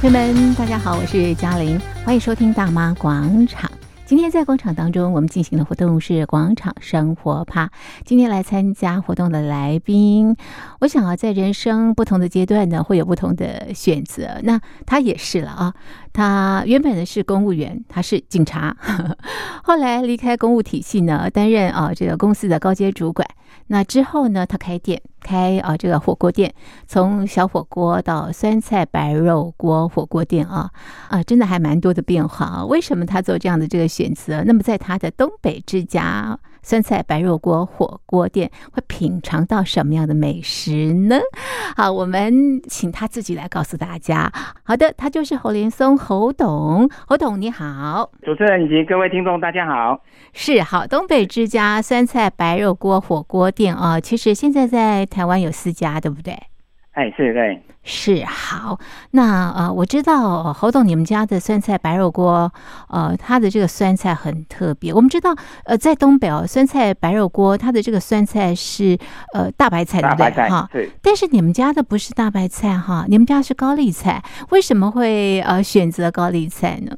朋友们，大家好，我是嘉玲，欢迎收听《大妈广场》。今天在广场当中，我们进行的活动是广场生活趴。今天来参加活动的来宾，我想啊，在人生不同的阶段呢，会有不同的选择。那他也是了啊，他原本呢是公务员，他是警察，后来离开公务体系呢，担任啊这个公司的高阶主管。那之后呢，他开店。开啊，这个火锅店，从小火锅到酸菜白肉锅火锅店啊啊，真的还蛮多的变化啊。为什么他做这样的这个选择？那么在他的东北之家酸菜白肉锅火锅店，会品尝到什么样的美食呢？好，我们请他自己来告诉大家。好的，他就是侯连松侯董，侯董你好，主持人以及各位听众大家好。是好，东北之家酸菜白肉锅火锅店啊，其实现在在。台湾有四家，对不对？哎，是对，是好。那呃，我知道侯董，你们家的酸菜白肉锅，呃，它的这个酸菜很特别。我们知道，呃，在东北哦，酸菜白肉锅，它的这个酸菜是呃大白菜，对不对？哈，对。但是你们家的不是大白菜哈，你们家是高丽菜，为什么会呃选择高丽菜呢？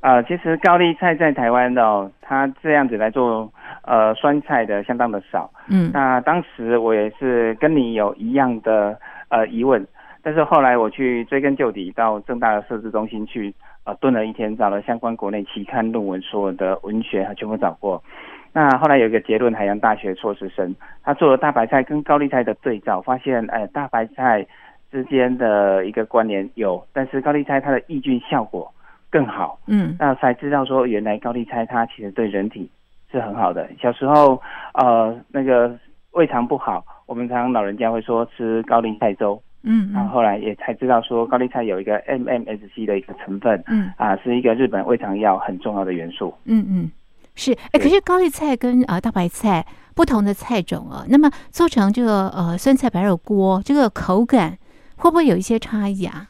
呃，其实高丽菜在台湾的哦，它这样子来做。呃，酸菜的相当的少，嗯，那当时我也是跟你有一样的呃疑问，但是后来我去追根究底，到正大的设置中心去呃蹲了一天，找了相关国内期刊论文，所有的文学还全部找过。那后来有一个结论，海洋大学硕士生他做了大白菜跟高丽菜的对照，发现哎、呃、大白菜之间的一个关联有，但是高丽菜它的抑菌效果更好，嗯，那才知道说原来高丽菜它其实对人体。是很好的。小时候，呃，那个胃肠不好，我们常常老人家会说吃高丽菜粥。嗯，然后后来也才知道说高丽菜有一个 MMSC 的一个成分。嗯，啊，是一个日本胃肠药很重要的元素。嗯嗯，是。哎，可是高丽菜跟啊、呃、大白菜不同的菜种啊，那么做成这个呃酸菜白肉锅，这个口感会不会有一些差异啊？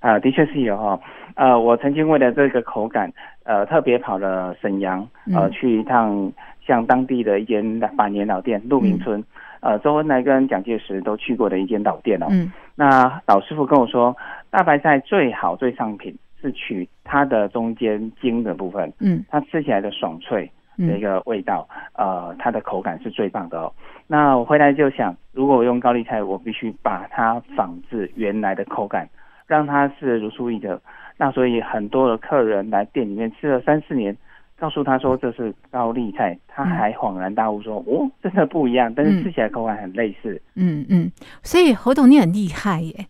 啊，的确是有哈。呃，我曾经为了这个口感，呃，特别跑了沈阳，呃，去一趟像当地的一间百年老店鹿鸣村，嗯、呃，周恩来跟蒋介石都去过的一间老店哦。嗯。那老师傅跟我说，大白菜最好最上品是取它的中间茎的部分，嗯，它吃起来的爽脆的一个味道，呃，它的口感是最棒的哦。那我回来就想，如果我用高丽菜，我必须把它仿制原来的口感，让它是如出一辙。那所以很多的客人来店里面吃了三四年，告诉他说这是高丽菜，他还恍然大悟说：“哦，真的不一样，但是吃起来口感很类似。”嗯嗯，所以侯董你很厉害耶。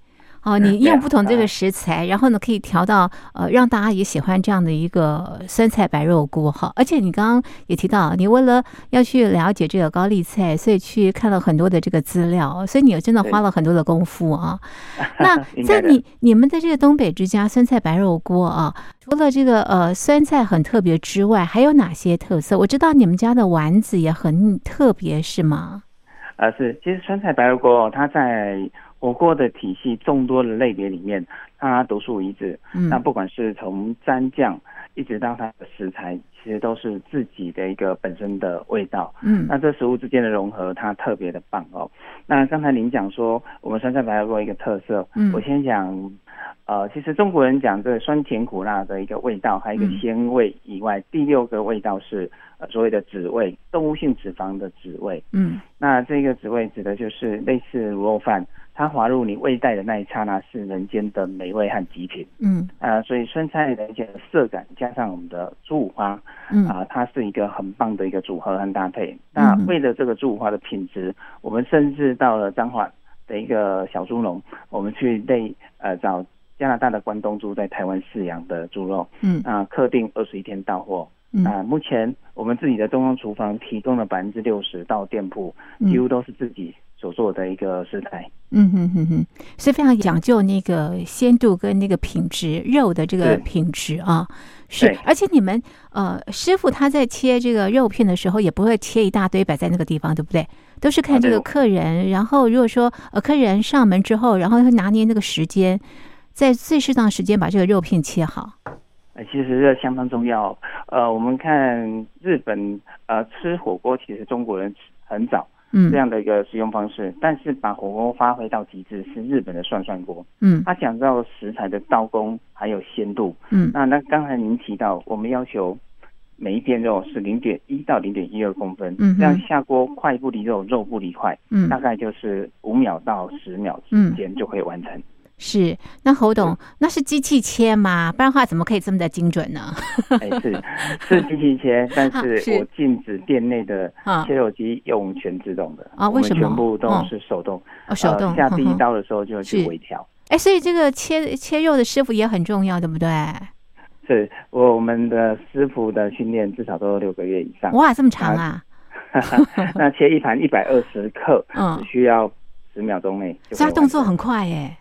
哦，你 用不同这个食材，然后呢，可以调到呃，让大家也喜欢这样的一个酸菜白肉锅哈。而且你刚刚也提到，你为了要去了解这个高丽菜，所以去看了很多的这个资料，所以你真的花了很多的功夫啊。那在你你们的这个东北之家酸菜白肉锅啊，除了这个呃酸菜很特别之外，还有哪些特色？我知道你们家的丸子也很特别，是吗？呃，是，其实酸菜白肉锅它在。火锅的体系众多的类别里面，它独树一帜。嗯，那不管是从蘸酱一直到它的食材，其实都是自己的一个本身的味道。嗯，那这食物之间的融合，它特别的棒哦。那刚才您讲说，我们酸菜白肉锅一个特色，嗯，我先讲。呃，其实中国人讲这个酸甜苦辣的一个味道，还有一个鲜味以外，嗯、第六个味道是呃所谓的脂味，动物性脂肪的脂味。嗯，那这个脂味指的就是类似卤肉饭，它滑入你胃袋的那一刹那是人间的美味和极品。嗯，啊、呃，所以酸菜的一些色感加上我们的猪五花，嗯。啊、呃，它是一个很棒的一个组合和搭配。那为了这个猪五花的品质，我们甚至到了彰化的一个小猪农，我们去内呃找。加拿大的关东猪在台湾饲养的猪肉，嗯。啊，客定二十一天到货，嗯。啊，目前我们自己的东方厨房提供了百分之六十到店铺，几乎都是自己所做的一个食材，嗯哼哼哼，是非常讲究那个鲜度跟那个品质肉的这个品质啊，是，而且你们呃师傅他在切这个肉片的时候也不会切一大堆摆在那个地方，对不对？都是看这个客人，然后如果说呃客人上门之后，然后他拿捏那个时间。在最适当时间把这个肉片切好，其实这相当重要。呃，我们看日本呃吃火锅，其实中国人很早，嗯，这样的一个使用方式。但是把火锅发挥到极致是日本的涮涮锅。嗯，他讲到食材的刀工还有鲜度。嗯，那那刚才您提到，我们要求每一片肉是零点一到零点一二公分，嗯，这样下锅快不离肉，肉不离块，嗯，大概就是五秒到十秒之间就可以完成。嗯是，那侯董，那是机器切吗？不然的话，怎么可以这么的精准呢？哎，是 是机器切，但是我禁止店内的切肉机用全自动的啊。为什么？全部都是手动，哦，手动。下第一刀的时候就去微调。哎，所以这个切切肉的师傅也很重要，对不对？是我们的师傅的训练至少都六个月以上。哇，这么长啊！那切一盘一百二十克，嗯，只需要十秒钟内，所以动作很快耶。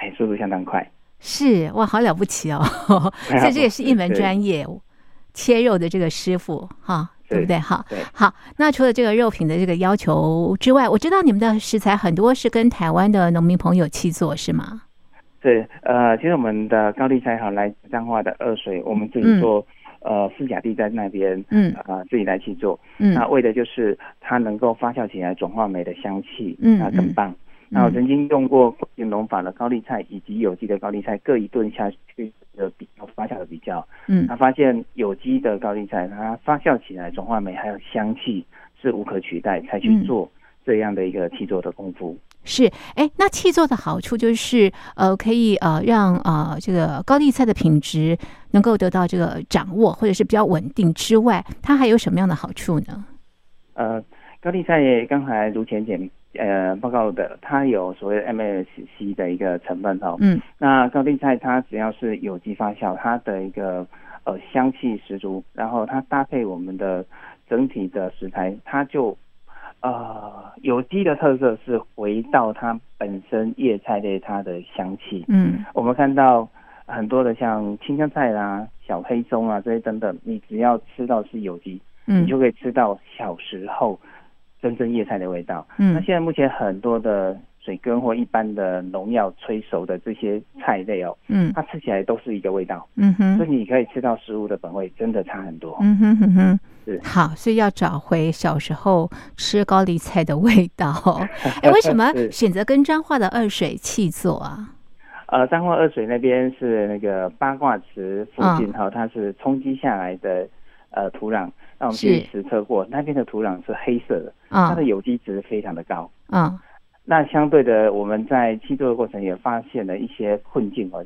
哎，速度相当快，是哇，好了不起哦！所以这也是一门专业，切肉的这个师傅哈，对不对？哈，对，好。那除了这个肉品的这个要求之外，我知道你们的食材很多是跟台湾的农民朋友去做，是吗？对，呃，其实我们的高丽菜哈，来彰化的二水，我们自己做，嗯、呃，四甲地在那边，嗯啊、呃，自己来去做，嗯，那为的就是它能够发酵起来，转化酶的香气，嗯，那更棒。那我曾经用过过境农法的高丽菜以及有机的高丽菜各一顿下去的比较发酵的比较，嗯，他发现有机的高丽菜它发酵起来转化酶还有香气是无可取代，才去做这样的一个气做的功夫。是，哎，那气做的好处就是呃可以呃让呃这个高丽菜的品质能够得到这个掌握或者是比较稳定之外，它还有什么样的好处呢？呃，高丽菜刚才如前讲。呃，报告的它有所谓 MSC 的一个成分哦。嗯。那高丽菜它只要是有机发酵，它的一个呃香气十足，然后它搭配我们的整体的食材，它就呃有机的特色是回到它本身叶菜类它的香气。嗯。我们看到很多的像青江菜啦、小黑松啊这些等等，你只要吃到是有机，嗯，你就可以吃到小时候。真正叶菜的味道。嗯，那现在目前很多的水根或一般的农药催熟的这些菜类哦，嗯，它吃起来都是一个味道。嗯哼，所以你可以吃到食物的本味，真的差很多。嗯哼哼哼，是好，所以要找回小时候吃高丽菜的味道。哎，为什么 选择跟彰化的二水契作啊？呃，彰化二水那边是那个八卦池附近哈，哦，它是冲积下来的呃土壤。那我们去实测过，那边的土壤是黑色的，它的有机质非常的高。嗯，那相对的，我们在制作的过程也发现了一些困境哦。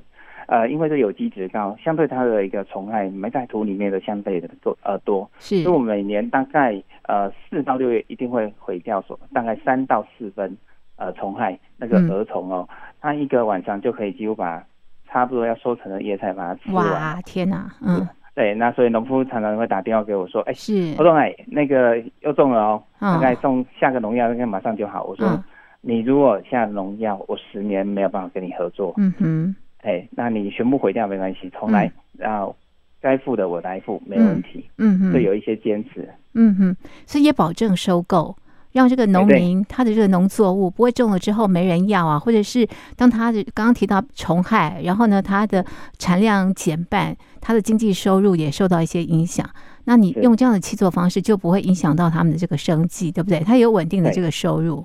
呃，因为这有机质高，相对它的一个虫害埋在土里面的相对的多呃多，是，所以我们每年大概呃四到六月一定会毁掉所大概三到四分呃虫害那个蛾虫哦，它一个晚上就可以几乎把差不多要收成的叶菜把它吃完。哇，天哪，嗯。对，那所以农夫常常会打电话给我说：“哎，是侯总哎，那个又中了哦，大概中下个农药应该马上就好。”我说：“你如果下农药，我十年没有办法跟你合作。”嗯哼，哎，那你全部毁掉没关系，重来，然后该付的我来付，没问题。嗯哼，会有一些坚持。嗯哼，所以也保证收购。让这个农民他的这个农作物不会种了之后没人要啊，或者是当他的刚刚提到虫害，然后呢，他的产量减半，他的经济收入也受到一些影响。那你用这样的气作方式就不会影响到他们的这个生计，对不对？他有稳定的这个收入。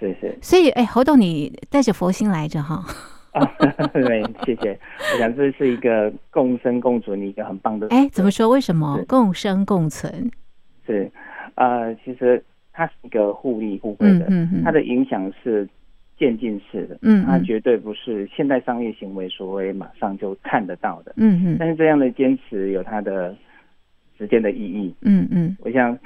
是是。所以，哎，侯董，你带着佛心来着哈。啊，对，谢谢。我想这是一个共生共存的一个很棒的。哎，怎么说？为什么共生共存？是，呃，其实。它是一个互利互惠的，它的影响是渐进式的，嗯，它绝对不是现代商业行为所谓马上就看得到的，嗯嗯。但是这样的坚持有它的时间的意义，嗯嗯。我想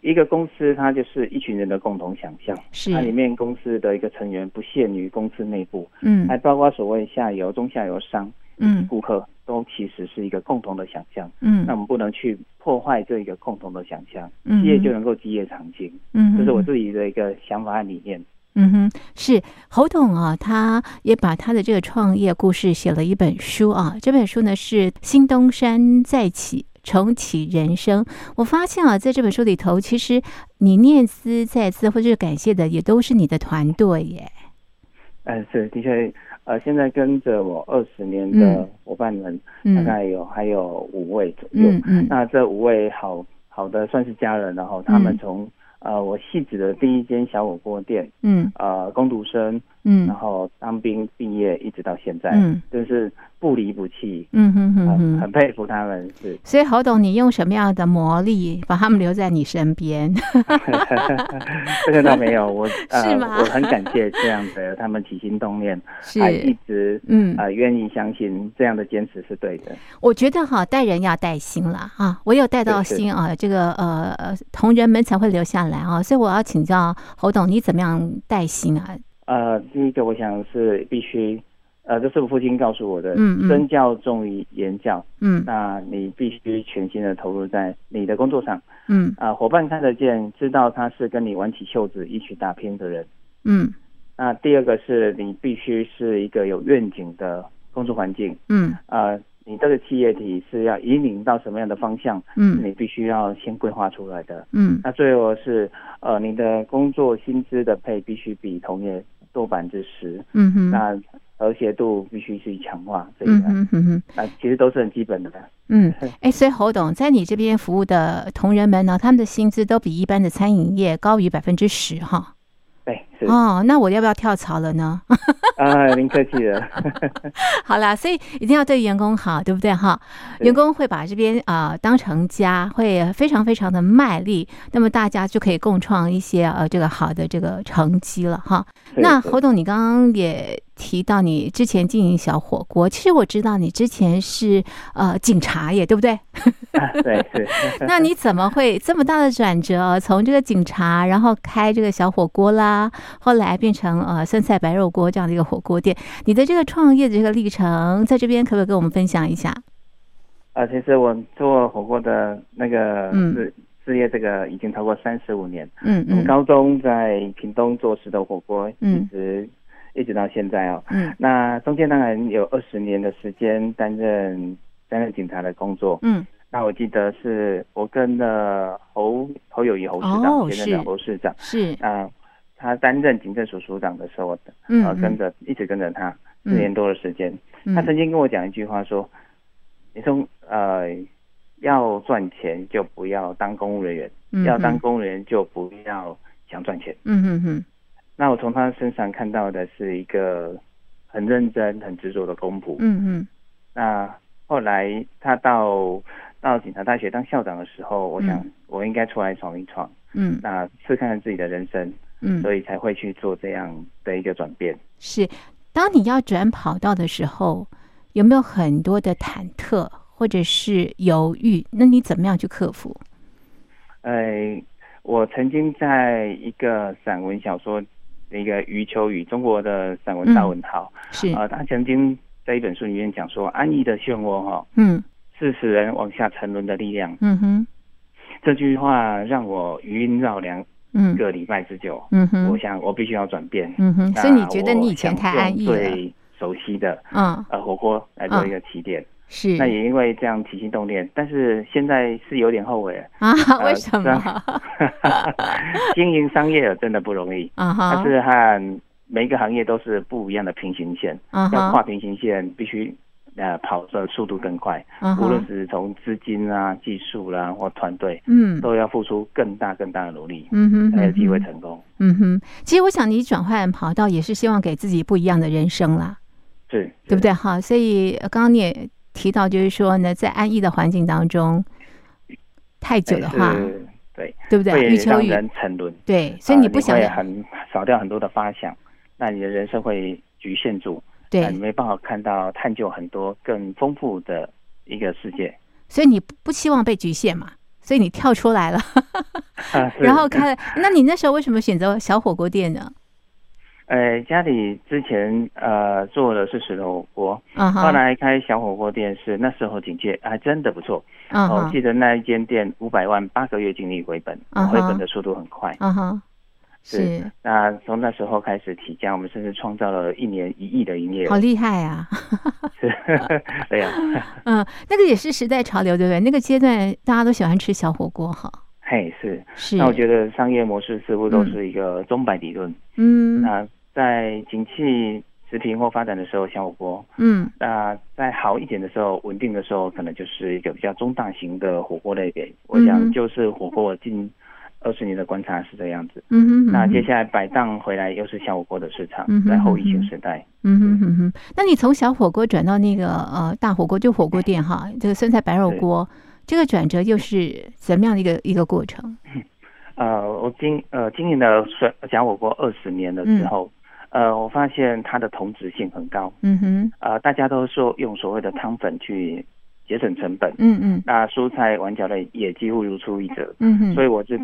一个公司，它就是一群人的共同想象，是。它里面公司的一个成员不限于公司内部，嗯，还包括所谓下游、中下游商，嗯，顾客。都其实是一个共同的想象，嗯，那我们不能去破坏这一个共同的想象，嗯，企业就能够基业长青，嗯，这是我自己的一个想法和理念，嗯哼，是侯董啊，他也把他的这个创业故事写了一本书啊，这本书呢是新东山再起，重启人生。我发现啊，在这本书里头，其实你念兹在兹或者是感谢的，也都是你的团队耶，嗯，是的确。呃，现在跟着我二十年的伙伴们，嗯、大概有还有五位左右。嗯嗯，那这五位好好的算是家人，然后他们从、嗯、呃，我戏子的第一间小火锅店，嗯，呃，工读生，嗯，然后当兵毕业一直到现在，嗯，就是不离不弃，嗯哼哼哼，很，很佩服他们，是。所以侯董，你用什么样的魔力把他们留在你身边？这个倒没有，我 呃，是吗？我很感谢这样的他们起心动念，是还一直嗯呃愿意相信这样的坚持是对的。我觉得哈，带人要带心了啊，我有带到心啊，这个呃同仁们才会留下来啊，所以我要请教侯董，你怎么样带心啊？呃，第一个我想是必须，呃，这是我父亲告诉我的，嗯嗯，身教重于言教，嗯，那你必须全心的投入在你的工作上，嗯，啊、呃，伙伴看得见，知道他是跟你挽起袖子一起打拼的人，嗯，那第二个是你必须是一个有愿景的工作环境，嗯，呃。你这个企业体是要引领到什么样的方向？嗯，你必须要先规划出来的。嗯，那最后是呃，你的工作薪资的配必须比同业多百分之十。嗯哼，那和谐度必须去强化这一个。嗯哼哼，那其实都是很基本的。嗯，哎，所以侯董在你这边服务的同仁们呢，他们的薪资都比一般的餐饮业高于百分之十哈。哦，那我要不要跳槽了呢？啊，您客气了。好啦，所以一定要对员工好，对不对哈？员工会把这边啊、呃、当成家，会非常非常的卖力，那么大家就可以共创一些呃这个好的这个成绩了哈。那侯董，你刚刚也提到你之前经营小火锅，其实我知道你之前是呃警察耶，对不对？啊、对，是。那你怎么会这么大的转折？从这个警察，然后开这个小火锅啦，后来变成呃酸菜白肉锅这样的一个火锅店，你的这个创业的这个历程，在这边可不可以跟我们分享一下？啊、呃，其实我做火锅的那个事、嗯、事业，这个已经超过三十五年。嗯嗯。高中在屏东做石头火锅，嗯、一直一直到现在哦。嗯。那中间当然有二十年的时间担任担任警察的工作。嗯。那我记得是我跟了侯侯友谊侯市长，现任的侯市长是啊，他担任警政署署长的时候，嗯，呃，跟着一直跟着他四年多的时间。嗯、他曾经跟我讲一句话说：“你从呃，要赚钱就不要当公务人员，嗯、要当公务人员就不要想赚钱。”嗯哼哼。那我从他身上看到的是一个很认真、很执着的公仆。嗯嗯。那后来他到。到警察大学当校长的时候，我想我应该出来闯一闯，嗯，那试看看自己的人生，嗯，所以才会去做这样的一个转变。是，当你要转跑道的时候，有没有很多的忐忑或者是犹豫？那你怎么样去克服？呃，我曾经在一个散文小说的一个余秋雨，中国的散文大文豪，嗯、是啊、呃，他曾经在一本书里面讲说，安逸的漩涡，哈，嗯。是使人往下沉沦的力量。嗯哼，这句话让我余音绕梁，嗯，个礼拜之久。嗯哼，我想我必须要转变。嗯哼，所以你觉得你以前太安逸了？最熟悉的，嗯，呃，火锅来做一个起点。是。那也因为这样起心动念，但是现在是有点后悔啊？为什么？经营商业真的不容易啊！哈，但是和每一个行业都是不一样的平行线。啊，要跨平行线必须。呃，跑的速度更快，uh -huh. 无论是从资金啊、技术啦、啊、或团队，嗯，都要付出更大更大的努力，嗯哼，才有机会成功。嗯哼，其实我想你转换跑道也是希望给自己不一样的人生啦，是，对不对？好，所以刚刚你也提到，就是说呢，在安逸的环境当中太久的话，对，对不对？会让人沉沦，对，所以你不想、呃、很少掉很多的发想，那你的人生会局限住。对，你没办法看到、探究很多更丰富的一个世界，所以你不希望被局限嘛？所以你跳出来了，啊、然后开了。那你那时候为什么选择小火锅店呢？呃，家里之前呃做的是石头火锅，uh -huh. 后来开小火锅店是那时候警戒还真的不错。我、uh -huh. 记得那一间店五百万八个月净利回本，uh -huh. 回本的速度很快。嗯哼。是，是，那从那时候开始起家，我们甚至创造了一年一亿的营业额，好厉害啊！是，对呀、啊，嗯，那个也是时代潮流，对不对？那个阶段大家都喜欢吃小火锅，哈。嘿，是是。那我觉得商业模式似乎都是一个钟摆理论。嗯。那在景气持平或发展的时候，小火锅。嗯。那在好一点的时候，稳定的时候，可能就是一个比较中大型的火锅类别。我想就是火锅近。二十年的观察是这样子。嗯哼，嗯哼，那接下来摆档回来又是小火锅的市场，嗯、哼在后疫情时代。嗯哼哼哼，那你从小火锅转到那个呃大火锅，就火锅店哈，这个酸菜白肉锅，这个转折又是怎么样的一个一个过程？呃，我经呃经营了酸小火锅二十年的时候，嗯、呃，我发现它的同质性很高。嗯哼，呃，大家都说用所谓的汤粉去。节省成本，嗯嗯，那蔬菜碗饺类也几乎如出一辙，嗯哼，所以我知，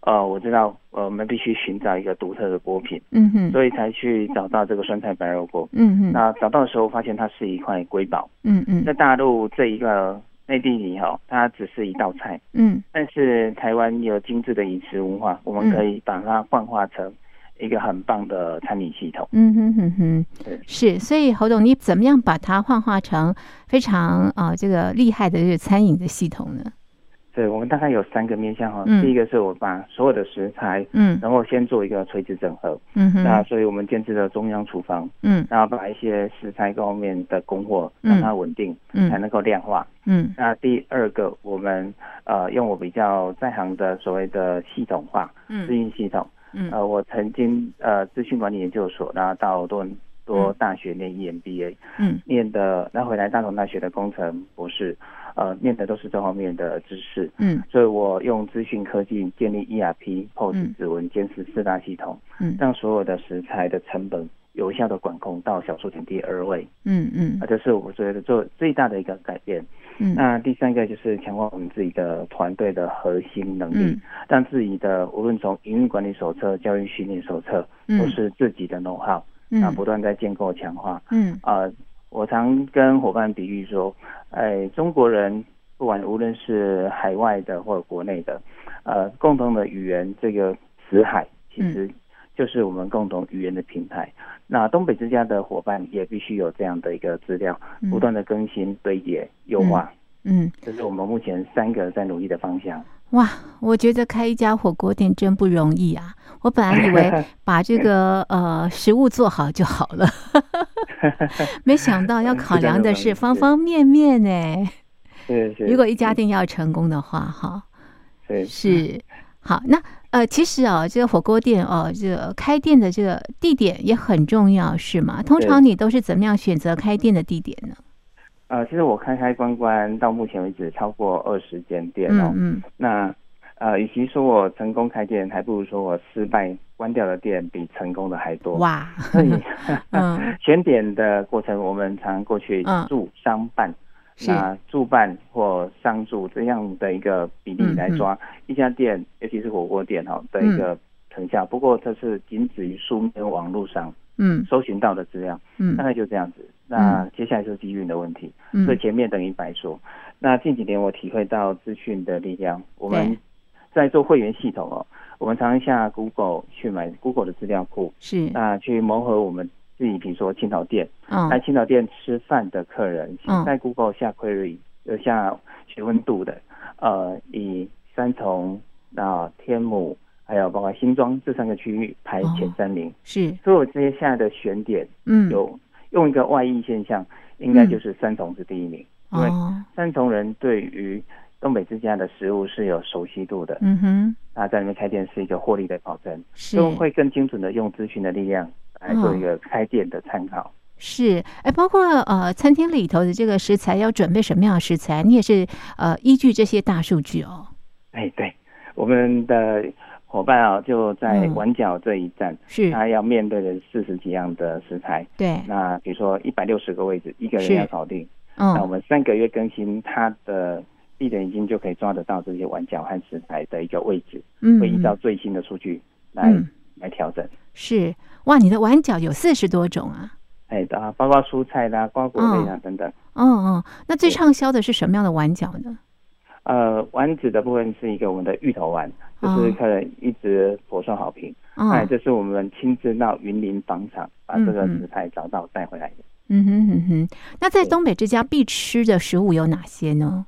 呃，我知道，呃，我们必须寻找一个独特的锅品，嗯哼，所以才去找到这个酸菜白肉锅，嗯哼，那找到的时候发现它是一块瑰宝，嗯嗯，在大陆这一个内地里哈，它只是一道菜，嗯，但是台湾有精致的饮食文化，我们可以把它幻化成。一个很棒的餐饮系统，嗯哼哼哼，对，是，所以侯董，你怎么样把它幻化成非常啊、呃、这个厉害的这个餐饮的系统呢？对，我们大概有三个面向哈，嗯、第一个是我把所有的食材，嗯，然后先做一个垂直整合，嗯哼，那所以我们建置了中央厨房，嗯，然后把一些食材各方面的供货让它稳定，嗯，才能够量化，嗯，那第二个我们呃用我比较在行的所谓的系统化，嗯，资讯系统。嗯，呃，我曾经呃资讯管理研究所，然后到多伦多大学念 EMBA，嗯，念的，然后回来大同大学的工程博士，呃，念的都是这方面的知识，嗯，所以我用资讯科技建立 ERP、POS 指纹监视四大系统，嗯，让所有的食材的成本有效的管控到小数点第二位，嗯嗯，啊，这是我觉得做最大的一个改变。嗯，那第三个就是强化我们自己的团队的核心能力，嗯、让自己的无论从营运管理手册、教育训练手册，都是自己的 know-how，那不断在建构强化。嗯，啊、呃，我常跟伙伴比喻说，哎，中国人不管无论是海外的或者国内的，呃，共同的语言这个死海，其实就是我们共同语言的平台。嗯、那东北之家的伙伴也必须有这样的一个资料，不断的更新、堆叠、优化。嗯，这是我们目前三个在努力的方向。哇，我觉得开一家火锅店真不容易啊！我本来以为 把这个呃食物做好就好了，没想到要考量的是方方面面呢。是是。如果一家店要成功的话，哈，是是。好，那呃，其实啊，这个火锅店哦，这个开店的这个地点也很重要，是吗？通常你都是怎么样选择开店的地点呢？呃，其实我开开关关到目前为止超过二十间店哦。嗯，嗯。那呃，与其说我成功开店，还不如说我失败关掉的店比成功的还多。哇。所以，嗯，选点的过程，我们常过去住商办，嗯、那驻办或商住这样的一个比例来抓、嗯、一家店，尤其是火锅店哈的一个成效。嗯、不过这是仅止于书面网络上嗯。搜寻到的资料，嗯，大概就这样子。那接下来就是机运的问题，嗯、所以前面等于白说。嗯、那近几年我体会到资讯的力量，我们在做会员系统哦，我们常常下 Google 去买 Google 的资料库，是。那去磨合我们自己，比如说青岛店，嗯，在青岛店吃饭的客人，嗯、在 Google 下 query，呃下询问度的，呃，以三重、啊天母，还有包括新庄这三个区域排前三名，哦、是，所以我接下来的选点，嗯，有。用一个外溢现象，应该就是三重是第一名，嗯、因为三重人对于东北之家的食物是有熟悉度的。嗯哼，那在里面开店是一个获利的保证，是。就会更精准的用资讯的力量来做一个开店的参考。是，哎，包括呃餐厅里头的这个食材要准备什么样的食材，你也是呃依据这些大数据哦。哎，对，我们的。伙伴啊，就在碗角这一站，嗯、是他要面对的四十几样的食材。对，那比如说一百六十个位置，一个人要搞定。嗯，那我们三个月更新他的闭着眼睛就可以抓得到这些碗角和食材的一个位置，嗯，会依照最新的数据来、嗯、来调整。是哇，你的碗饺有四十多种啊！哎，啊，包括蔬菜啦、瓜果类啊等等。哦哦，那最畅销的是什么样的碗饺呢？呃，丸子的部分是一个我们的芋头丸，就是客人一直颇受好评。哎、哦，这是我们亲自到云林访厂把这个食材找到带回来的。嗯哼嗯哼。那在东北之家必吃的食物有哪些呢？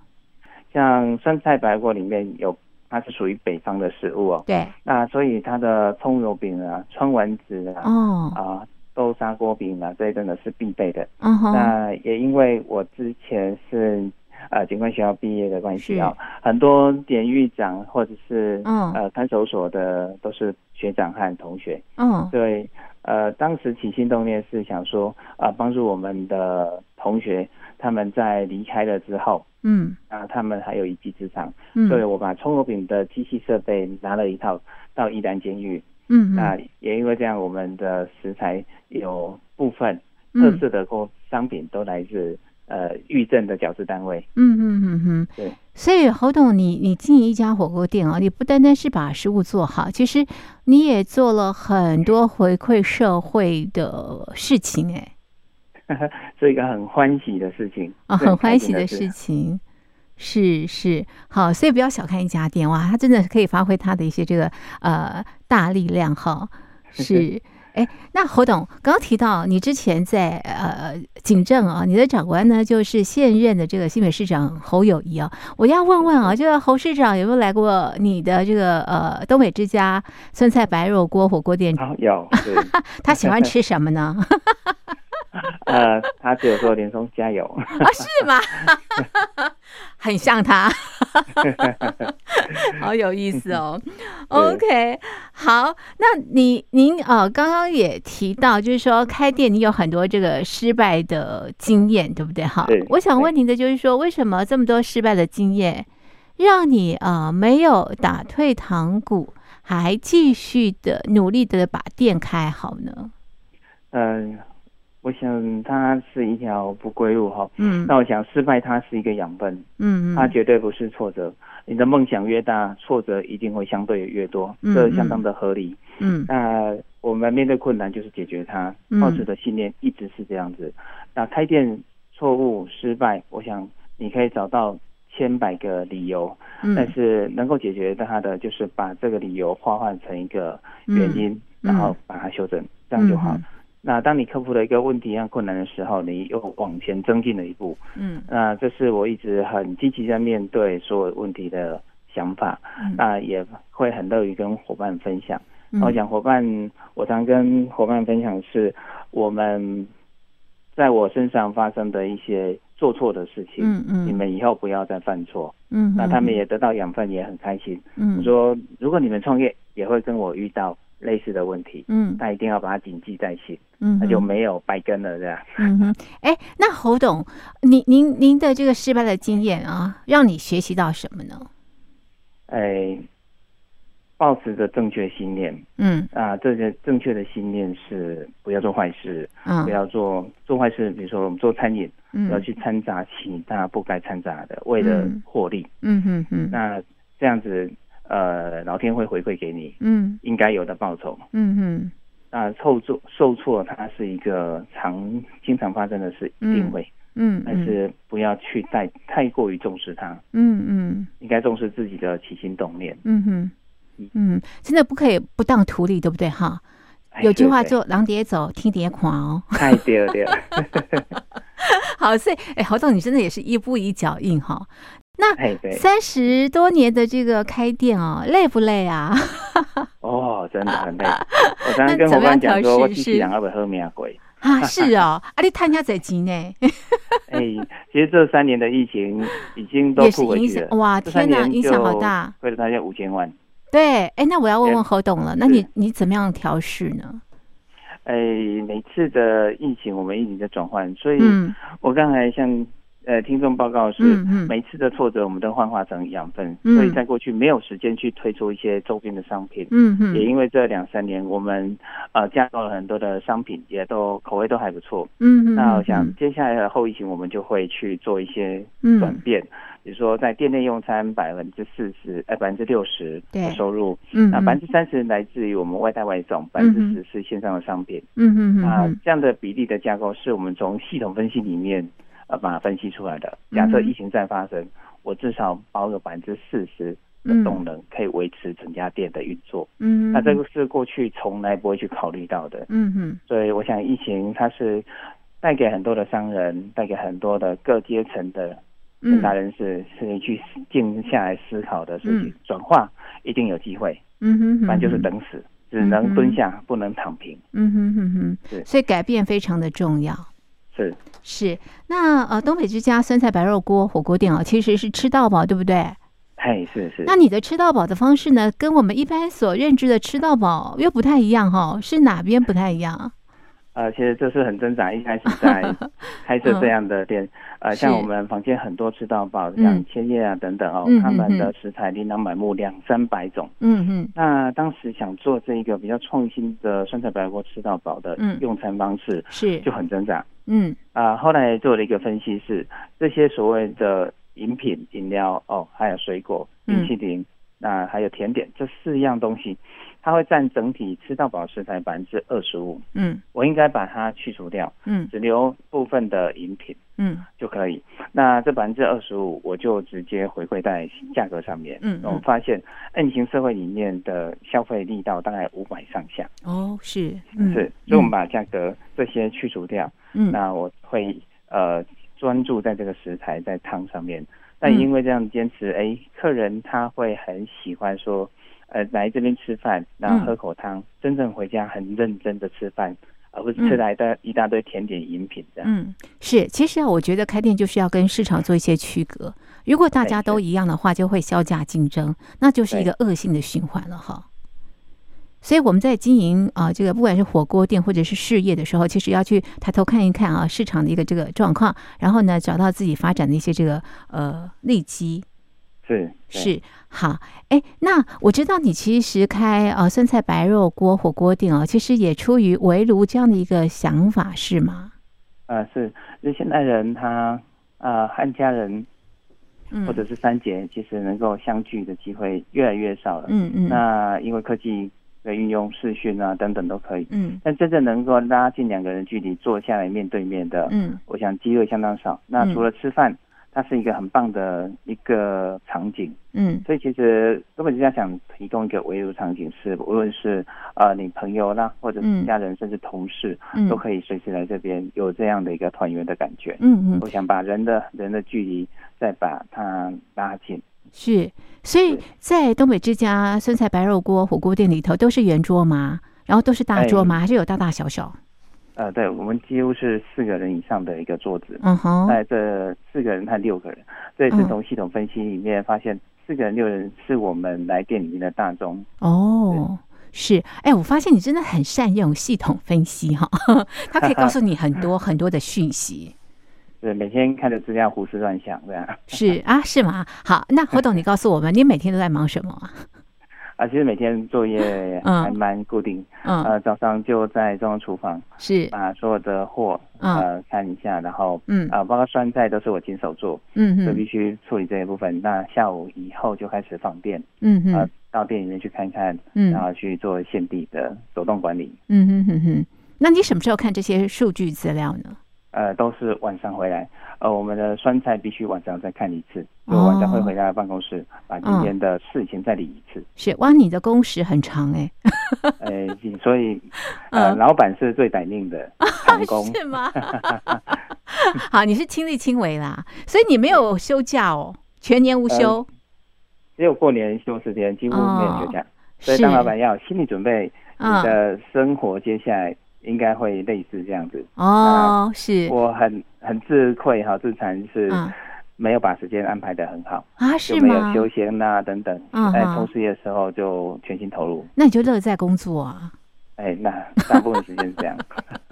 像酸菜白果里面有，它是属于北方的食物哦。对。那所以它的葱油饼啊、川丸子啊、哦啊豆沙锅饼啊，这些真的是必备的。嗯哼。那也因为我之前是。呃警官学校毕业的关系啊，很多典狱长或者是、嗯、呃看守所的都是学长和同学。嗯，对，呃，当时起心动念是想说啊、呃，帮助我们的同学，他们在离开了之后，嗯，啊，他们还有一技之长，嗯，所以我把葱油饼的机器设备拿了一套到宜兰监狱。嗯，那也因为这样，我们的食材有部分特色的工商品都来自、嗯、呃预政的矫治单位。嗯嗯嗯嗯，对。所以侯董，你你经营一家火锅店啊，你不单单是把食物做好，其实你也做了很多回馈社会的事情、欸，哎，是一个很欢喜的事情啊，很欢喜的事情。是是好，所以不要小看一家店哇，它真的可以发挥它的一些这个呃大力量哈。是，哎，那侯董刚刚提到你之前在呃警政啊，你的长官呢就是现任的这个新北市长侯友谊啊，我要问问啊，这个侯市长有没有来过你的这个呃东北之家酸菜白肉锅火锅店？啊有，他喜欢吃什么呢？呃，他只有说连松加油啊，是吗？很像他，好有意思哦。OK，好，那你您呃刚刚也提到，就是说开店你有很多这个失败的经验，对不对？哈，我想问您的就是说，为什么这么多失败的经验，让你呃没有打退堂鼓，还继续的努力的把店开好呢？嗯。我想它是一条不归路哈，嗯，那我想失败它是一个养分，嗯，它绝对不是挫折。你的梦想越大，挫折一定会相对越多，这相当的合理，嗯。那我们面对困难就是解决它，抱持的信念一直是这样子。那开店错误失败，我想你可以找到千百个理由，但是能够解决它的就是把这个理由化换成一个原因，然后把它修正，这样就好。那当你克服了一个问题和困难的时候，你又往前增进了一步。嗯，那这是我一直很积极在面对所有问题的想法。嗯，那也会很乐于跟伙伴分享。嗯，我想伙伴，我常跟伙伴分享是，我们在我身上发生的一些做错的事情。嗯嗯，你们以后不要再犯错。嗯，那他们也得到养分，也很开心。嗯，我说，如果你们创业，也会跟我遇到类似的问题。嗯，那一定要把它谨记在心。嗯，那就没有白跟了，这样。嗯哼，哎，那侯董，您您您的这个失败的经验啊，让你学习到什么呢？哎，抱持着正确信念。嗯啊，这些正确的信念是不要做坏事，嗯，不要做做坏事。比如说我们做餐饮，嗯，不要去掺杂其他不该掺杂的，为了获利。嗯哼哼。那这样子，呃，老天会回馈给你，嗯，应该有的报酬。嗯哼。那受挫受挫，它是一个常经常发生的事，一定会，嗯，但是不要去太太过于重视它，嗯嗯，应该重视自己的起心动念，嗯哼，嗯，真的不可以不当徒弟，对不对？哈？有句话做“狼蝶走，天蝶狂”哦，太对了对。了。好，所以哎，侯总，你真的也是一步一脚印哈。那三十多年的这个开店哦，累不累啊？哦，真的很累。我刚刚跟伙伴讲说，我机器人要不喝米啊鬼啊？是哦，啊，你探下在钱呢？哎，其实这三年的疫情已经都付回去了。哇，天哪，影响好大，亏了大家五千万。对，哎，那我要问问何董了，那你你怎么样调试呢？哎，每次的疫情我们一直在转换，所以我刚才像。呃，听众报告是，每次的挫折我们都幻化成养分，嗯，所以在过去没有时间去推出一些周边的商品，嗯嗯，也因为这两三年我们呃加购了很多的商品，也都口味都还不错，嗯嗯，那我想接下来的后疫情我们就会去做一些转变，比如说在店内用餐百分之四十，呃百分之六十的收入，嗯，那百分之三十来自于我们外带外送，百分之十是线上的商品，嗯嗯嗯，啊这样的比例的架构是我们从系统分析里面。呃，把它分析出来的。假设疫情再发生，嗯、我至少保有百分之四十的动能，可以维持整家店的运作。嗯，那这个是过去从来不会去考虑到的。嗯哼。所以我想，疫情它是带给很多的商人，带给很多的各阶层的人大人士，是你去静下来思考的事情。转、嗯、化一定有机会。嗯哼，哼。不然就是等死，只能蹲下，不能躺平。嗯哼哼哼。对。所以改变非常的重要。是是，那呃，东北之家酸菜白肉锅火锅店啊，其实是吃到饱，对不对？哎，是是。那你的吃到饱的方式呢，跟我们一般所认知的吃到饱又不太一样哈、哦，是哪边不太一样？呃，其实这是很挣扎。一开始在 开设这样的店，呃，像我们房间很多吃到饱，像千叶啊等等哦，嗯、他们的食材琳琅满目，两三百种。嗯嗯。那当时想做这一个比较创新的酸菜白肉锅吃到饱的用餐方式，是就很挣扎。嗯。啊、呃，后来做了一个分析是，这些所谓的饮品、饮料哦，还有水果、冰淇淋，那、还有甜点这四样东西。它会占整体吃到饱食材百分之二十五，嗯，我应该把它去除掉，嗯，只留部分的饮品，嗯，就可以。那这百分之二十五，我就直接回馈在价格上面，嗯，我发现 N 型社会里面的消费力道大概五百上下，哦，是，嗯、是，所以我们把价格这些去除掉，嗯，那我会呃专注在这个食材在汤上面，但因为这样坚持，哎，客人他会很喜欢说。呃，来这边吃饭，然后喝口汤，嗯、真正回家很认真的吃饭，而不是吃来的一大堆甜点饮品这样。嗯，是，其实啊，我觉得开店就是要跟市场做一些区隔。如果大家都一样的话，就会削价竞争，那就是一个恶性的循环了哈。所以我们在经营啊、呃，这个不管是火锅店或者是事业的时候，其实要去抬头看一看啊，市场的一个这个状况，然后呢，找到自己发展的一些这个呃利基。是是好，哎，那我知道你其实开呃酸菜白肉锅火锅店哦，其实也出于围炉这样的一个想法，是吗？啊、呃，是，就现代人他啊，和、呃、家人或者是三姐，其实能够相聚的机会越来越少了。嗯嗯。那因为科技的运用，视讯啊等等都可以。嗯。但真正能够拉近两个人距离，坐下来面对面的，嗯，我想机会相当少。那除了吃饭。嗯它是一个很棒的一个场景，嗯，所以其实东北之家想提供一个围炉场景，是无论是呃你朋友啦，或者是家人，甚至同事，嗯，都可以随时来这边，有这样的一个团圆的感觉，嗯嗯，我想把人的人的距离再把它拉近，是，所以在东北之家酸菜白肉锅火锅店里头都是圆桌吗？然后都是大桌吗？还是有大大小小？呃，对，我们几乎是四个人以上的一个桌子，嗯哼，在这四个人和六个人，这也是从系统分析里面发现，四个人六人是我们来店里面的大宗。哦，是，哎，我发现你真的很善用系统分析哈，它可以告诉你很多 很多的讯息。对，每天看着资料胡思乱想这样。是啊，是吗？好，那侯董，你告诉我们，你每天都在忙什么？啊，其实每天作业 还蛮固定，嗯，呃，早上就在中央厨房，是把所有的货呃看一下，然后嗯啊，包括酸菜都是我亲手做，嗯，就必须处理这一部分。那下午以后就开始放店，嗯嗯，到店里面去看看，嗯，然后去做现地的手动管理，嗯哼哼哼。那你什么时候看这些数据资料呢？呃，都是晚上回来。呃，我们的酸菜必须晚上再看一次，我晚上会回到办公室，哦、把今天的事情再理一次。是哇，你的工时很长哎。哎，所以呃，嗯、老板是最歹命的 长工，是吗？好，你是亲力亲为啦，所以你没有休假哦，全年无休。呃、只有过年休四天，几乎没有休假。哦、所以当老板要有心理准备，你的生活接下来。应该会类似这样子哦，是我很很自愧哈，自惭是没有把时间安排的很好啊，是吗？没有休闲啊等等，在从事业的时候就全心投入。那你就乐在工作啊？哎，那大部分时间是这样。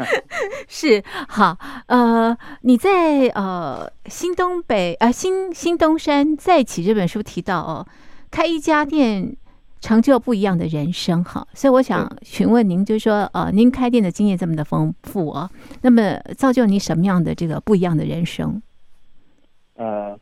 是好，呃，你在呃新东北呃新新东山再起这本书提到哦，开一家店。成就不一样的人生，哈，所以我想询问您，就是说，呃，您开店的经验这么的丰富啊，那么造就你什么样的这个不一样的人生？呃，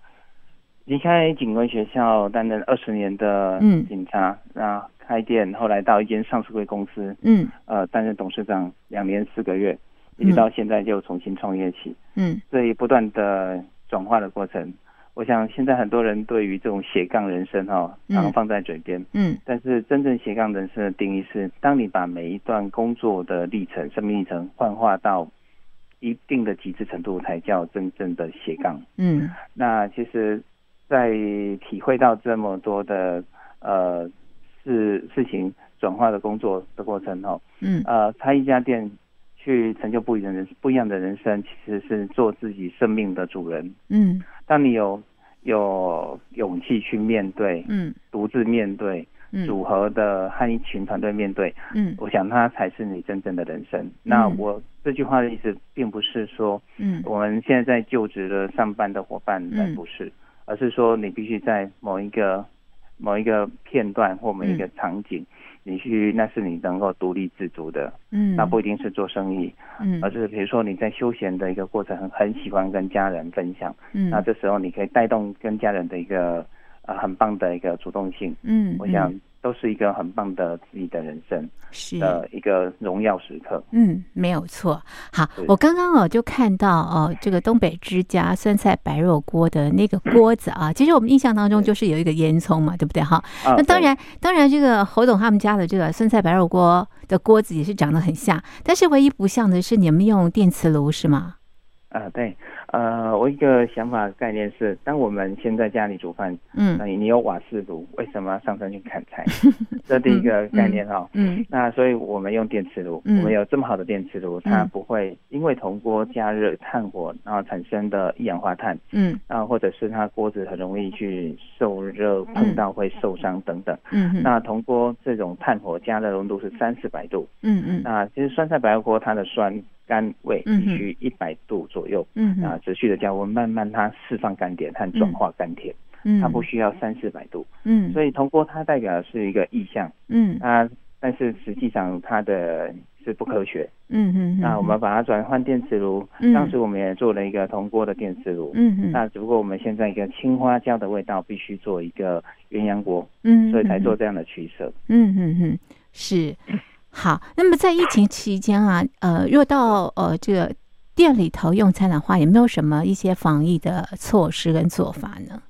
离开警官学校担任二十年的警察，然后、嗯、开店，后来到一间上市贵公司，嗯，呃，担任董事长两年四个月，一直到现在就重新创业起，嗯，所以不断的转化的过程。我想现在很多人对于这种斜杠人生哈，常常放在嘴边，嗯，但是真正斜杠人生的定义是，当你把每一段工作的历程、生命历程幻化到一定的极致程度，才叫真正的斜杠。嗯，那其实，在体会到这么多的呃事事情转化的工作的过程哈，嗯，呃，开一家店。去成就不一样的人不一样的人生，其实是做自己生命的主人。嗯，当你有有勇气去面对，嗯，独自面对，嗯，组合的和一群团队面对，嗯，我想它才是你真正的人生。嗯、那我这句话的意思，并不是说，嗯，我们现在在就职的上班的伙伴，嗯，不是，而是说你必须在某一个某一个片段或某一个场景。嗯你去，那是你能够独立自主的，嗯，那不一定是做生意，嗯，而是比如说你在休闲的一个过程，很很喜欢跟家人分享，嗯，那这时候你可以带动跟家人的一个呃很棒的一个主动性，嗯，我想。都是一个很棒的自己的人生，是的一个荣耀时刻。嗯，没有错。好，我刚刚哦就看到哦，这个东北之家酸菜白肉锅的那个锅子啊，其实我们印象当中就是有一个烟囱嘛，对不对？哈，那当然，当然这个侯董他们家的这个酸菜白肉锅的锅子也是长得很像，但是唯一不像的是你们用电磁炉是吗？啊，对。呃，我一个想法概念是，当我们先在家里煮饭，嗯，那你你有瓦斯炉，为什么要上山去砍柴？这第一个概念哈，嗯，那所以我们用电磁炉，我们有这么好的电磁炉，它不会因为铜锅加热炭火然后产生的一氧化碳，嗯，啊，或者是它锅子很容易去受热碰到会受伤等等，嗯，那铜锅这种炭火加热温度是三四百度，嗯嗯，那其实酸菜白肉锅它的酸。甘味必须一百度左右，嗯啊，持续的加温，慢慢它释放干点和转化甘甜，嗯，它不需要三四百度，嗯，所以铜锅它代表的是一个意象，嗯。啊，但是实际上它的是不科学，嗯嗯，那我们把它转换电磁炉，当时我们也做了一个铜锅的电磁炉，嗯嗯，那只不过我们现在一个青花椒的味道必须做一个鸳鸯锅，嗯，所以才做这样的取舍，嗯嗯嗯，是。好，那么在疫情期间啊，呃，若到呃这个店里头用餐的话，有没有什么一些防疫的措施跟做法呢？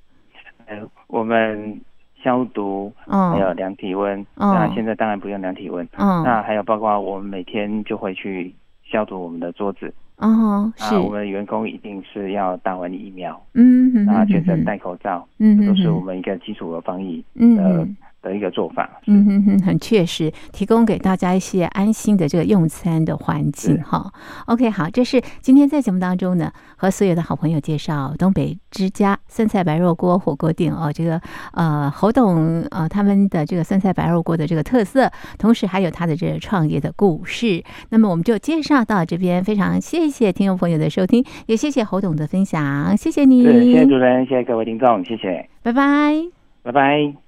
呃，我们消毒，嗯，还有量体温，嗯，那现在当然不用量体温，嗯，那还有包括我们每天就会去消毒我们的桌子，哦，是，我们的员工一定是要打完疫苗，嗯，啊，全程戴口罩，嗯，这都是我们一个基础的防疫，嗯。的一个做法，嗯哼哼，很确实，提供给大家一些安心的这个用餐的环境哈。OK，好，这是今天在节目当中呢，和所有的好朋友介绍东北之家酸菜白肉锅火锅店哦，这个呃侯董呃他们的这个酸菜白肉锅的这个特色，同时还有他的这个创业的故事。那么我们就介绍到这边，非常谢谢听众朋友的收听，也谢谢侯董的分享，谢谢你，谢谢主持人，谢谢各位听众，谢谢，拜拜，拜拜。